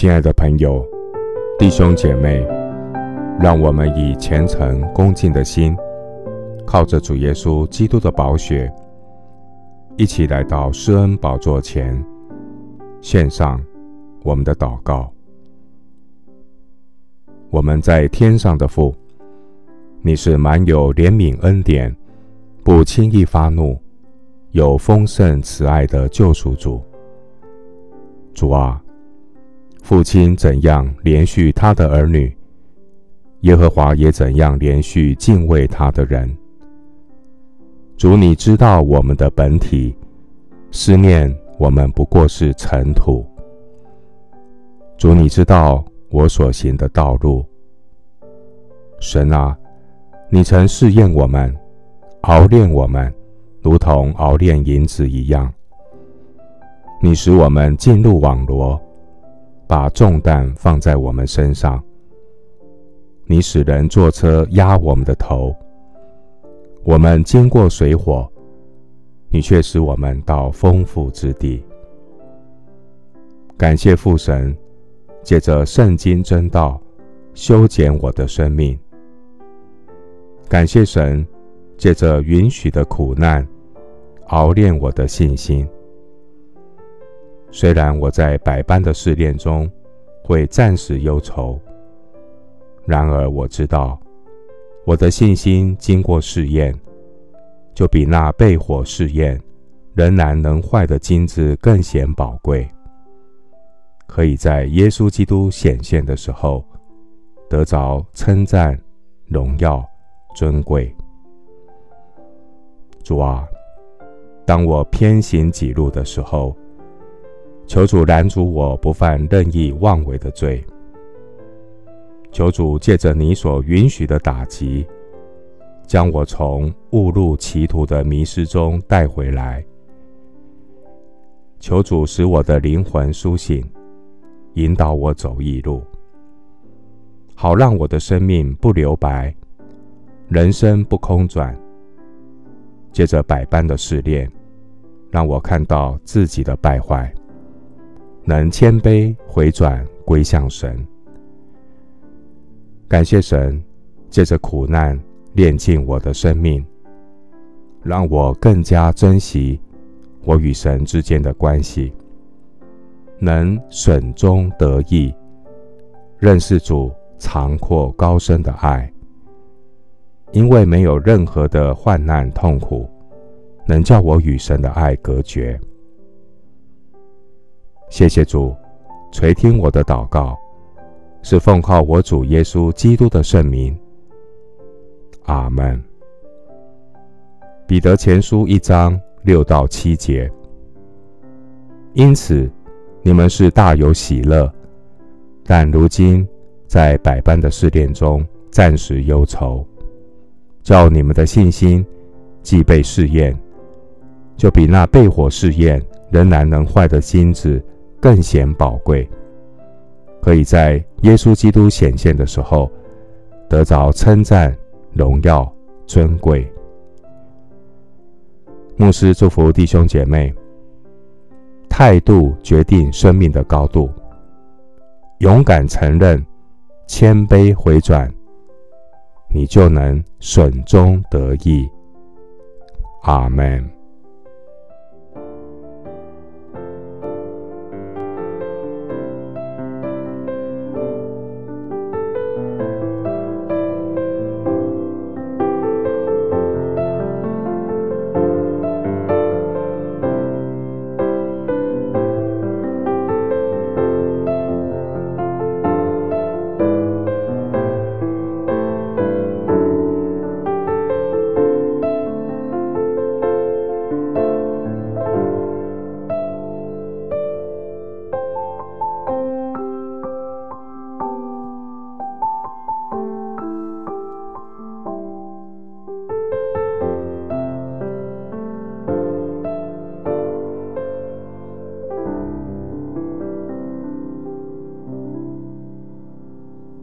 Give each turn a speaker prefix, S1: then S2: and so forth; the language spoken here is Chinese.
S1: 亲爱的朋友、弟兄姐妹，让我们以虔诚恭敬的心，靠着主耶稣基督的宝血，一起来到施恩宝座前，献上我们的祷告。我们在天上的父，你是满有怜悯恩典、不轻易发怒、有丰盛慈爱的救赎主。主啊，父亲怎样连续他的儿女，耶和华也怎样连续敬畏他的人。主，你知道我们的本体，思念我们不过是尘土。主，你知道我所行的道路。神啊，你曾试验我们，熬炼我们，如同熬炼银子一样。你使我们进入网罗，把重担放在我们身上。你使人坐车压我们的头。我们经过水火，你却使我们到丰富之地。感谢父神，借着圣经真道修剪我的生命。感谢神，借着允许的苦难熬炼我的信心。虽然我在百般的试炼中会暂时忧愁，然而我知道我的信心经过试验，就比那被火试验仍然能坏的金子更显宝贵，可以在耶稣基督显现的时候得着称赞、荣耀、尊贵。主啊，当我偏行己路的时候，求主拦阻我不犯任意妄为的罪。求主借着你所允许的打击，将我从误入歧途的迷失中带回来。求主使我的灵魂苏醒，引导我走义路，好让我的生命不留白，人生不空转。借着百般的试炼，让我看到自己的败坏。能谦卑回转归向神，感谢神借着苦难炼尽我的生命，让我更加珍惜我与神之间的关系，能损中得益，认识主长阔高深的爱。因为没有任何的患难痛苦能叫我与神的爱隔绝。谢谢主，垂听我的祷告，是奉靠我主耶稣基督的圣名。阿门。彼得前书一章六到七节。因此，你们是大有喜乐，但如今在百般的试炼中暂时忧愁，叫你们的信心既被试验，就比那被火试验仍然能坏的金子。更显宝贵，可以在耶稣基督显现的时候得着称赞、荣耀、尊贵。牧师祝福弟兄姐妹，态度决定生命的高度，勇敢承认、谦卑回转，你就能损中得益。阿门。